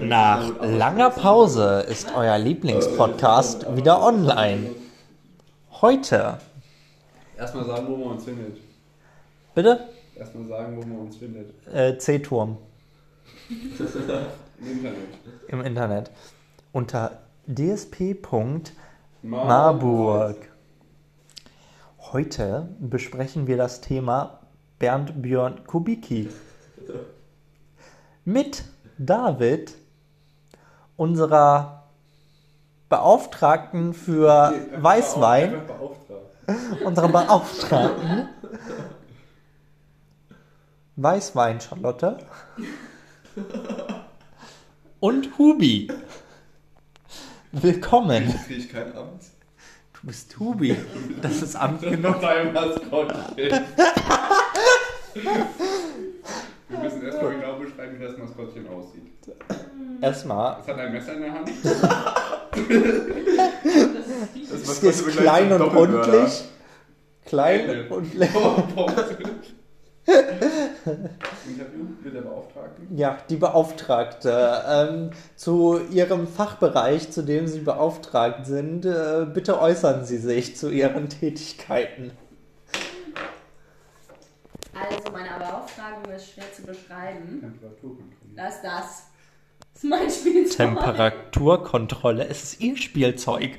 Nach langer Pause ist euer Lieblingspodcast wieder online. Heute. Erstmal sagen, wo man uns findet. Bitte? Erstmal sagen, wo man uns findet. Äh, C-Turm Im Internet. im Internet. Unter dsp.marburg. Heute besprechen wir das Thema Bernd Björn Kubicki. Mit David, unserer Beauftragten für Weißwein, Einfach beauftragt. unserer Beauftragten. Weißwein, Charlotte. Und Hubi. Willkommen. Ich kein Amt? Du bist Hubi. Das ist Amt genug. Dein Maskottchen. Wir müssen erstmal genau beschreiben, wie das Maskottchen aussieht. Erstmal. Es hat ein Messer in der Hand. Es ist klein und rundlich. Klein und rundlich. Interview mit der Beauftragten. Ja, die Beauftragte. Ähm, zu Ihrem Fachbereich, zu dem Sie beauftragt sind, äh, bitte äußern Sie sich zu Ihren Tätigkeiten. Also, meine Beauftragung ist schwer zu beschreiben. Temperaturkontrolle. Das ist das. Das ist mein Spielzeug. Temperaturkontrolle. Es ist Ihr Spielzeug.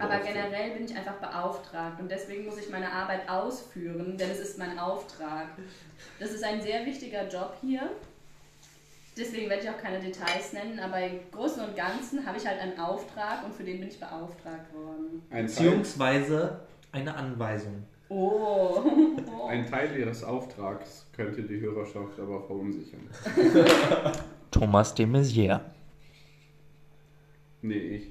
Aber generell bin ich einfach beauftragt und deswegen muss ich meine Arbeit ausführen, denn es ist mein Auftrag. Das ist ein sehr wichtiger Job hier. Deswegen werde ich auch keine Details nennen, aber im Großen und Ganzen habe ich halt einen Auftrag und für den bin ich beauftragt worden. Beziehungsweise eine Anweisung. Oh. ein Teil ihres Auftrags könnte die Hörerschaft aber verunsichern. Thomas de Maizière. Nee, ich.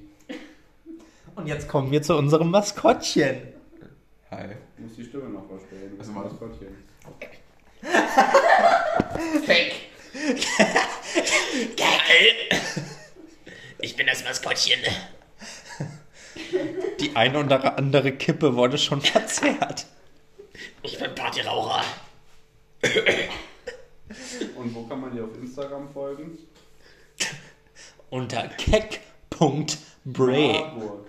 Und jetzt kommen wir zu unserem Maskottchen. Hi. Ich muss die Stimme noch verstellen. Das Also mal- Maskottchen. Ich bin das Maskottchen. Die eine oder andere Kippe wurde schon verzehrt. Ich bin Partyraucher. Und wo kann man dir auf Instagram folgen? Unter keck.bray. Marburg.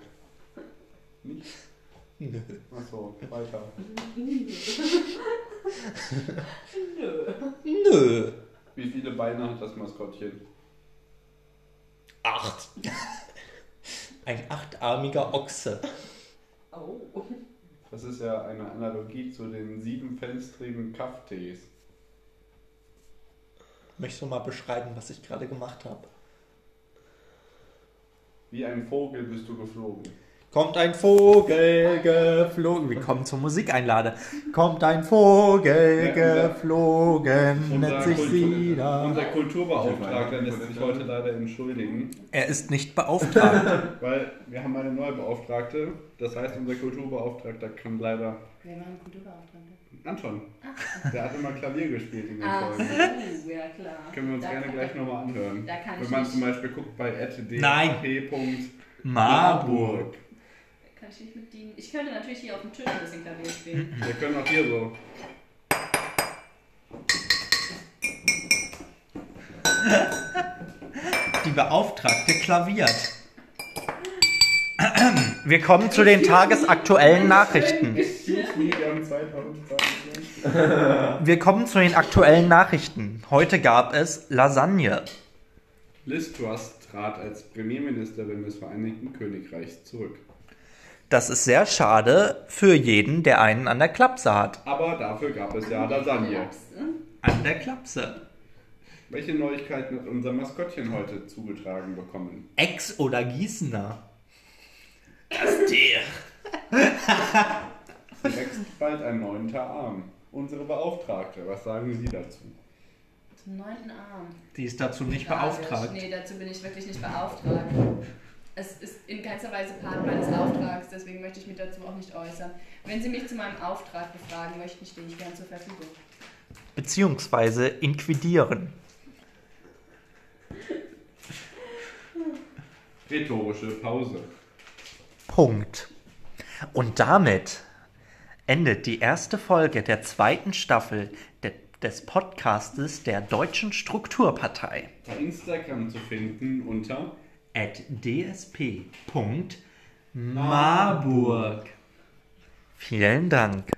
Nicht? Nö. Achso, weiter. Nö. Wie viele Beine hat das Maskottchen? Acht. Ein achtarmiger Ochse. Oh. Das ist ja eine Analogie zu den siebenfenstrigen Kafftees. Möchtest du mal beschreiben, was ich gerade gemacht habe? Wie ein Vogel bist du geflogen. Kommt ein Vogel geflogen. Wir kommen zur Musikeinlade. Kommt ein Vogel Ja, unser- geflogen, nennt sich Kultur- unser Kulturbeauftragter lässt sich heute leider entschuldigen, Er ist nicht beauftragt. weil wir haben eine neue Beauftragte. Das heißt, unser Kulturbeauftragter kann leider Wer war ein Kulturbeauftragter? Anton. Der hat immer Klavier gespielt in den Ah, Folgen. so, ja klar. Können wir uns Da gerne gleich nochmal anhören. Da kann Wenn man nicht- zum Beispiel guckt bei Nein. @d.marburg. Marburg. Kann ich nicht mit dienen. Ich könnte natürlich hier auf dem Tisch ein bisschen Klavier spielen. Wir können auch hier so. Die Beauftragte klaviert. Wir kommen zu den tagesaktuellen Nachrichten. Excuse me, wir haben 2020. Wir kommen zu den aktuellen Nachrichten. Heute gab es Lasagne. Liz Truss trat als Premierministerin des Vereinigten Königreichs zurück. Das ist sehr schade für jeden, der einen an der Klapse hat. Aber dafür gab es ja Lasagne. An der Klapse. Welche Neuigkeiten hat unser Maskottchen heute zugetragen bekommen? Ex oder Gießener? Das Tier. Sie wächst bald ein neunter Arm. Unsere Beauftragte, was sagen Sie dazu? Zum neunten Arm. Die ist dazu nicht beauftragt. Nee, dazu bin ich wirklich nicht beauftragt. Es ist in keinster Weise Part meines Auftrags, deswegen möchte ich mich dazu auch nicht äußern. Wenn Sie mich zu meinem Auftrag befragen möchten, stehe ich gern zur Verfügung. Beziehungsweise inquidieren. Rhetorische Pause. Punkt. Und damit endet die erste Folge der zweiten Staffel der des Podcastes der Deutschen Strukturpartei. Bei Instagram zu finden unter at dsp.marburg. Vielen Dank.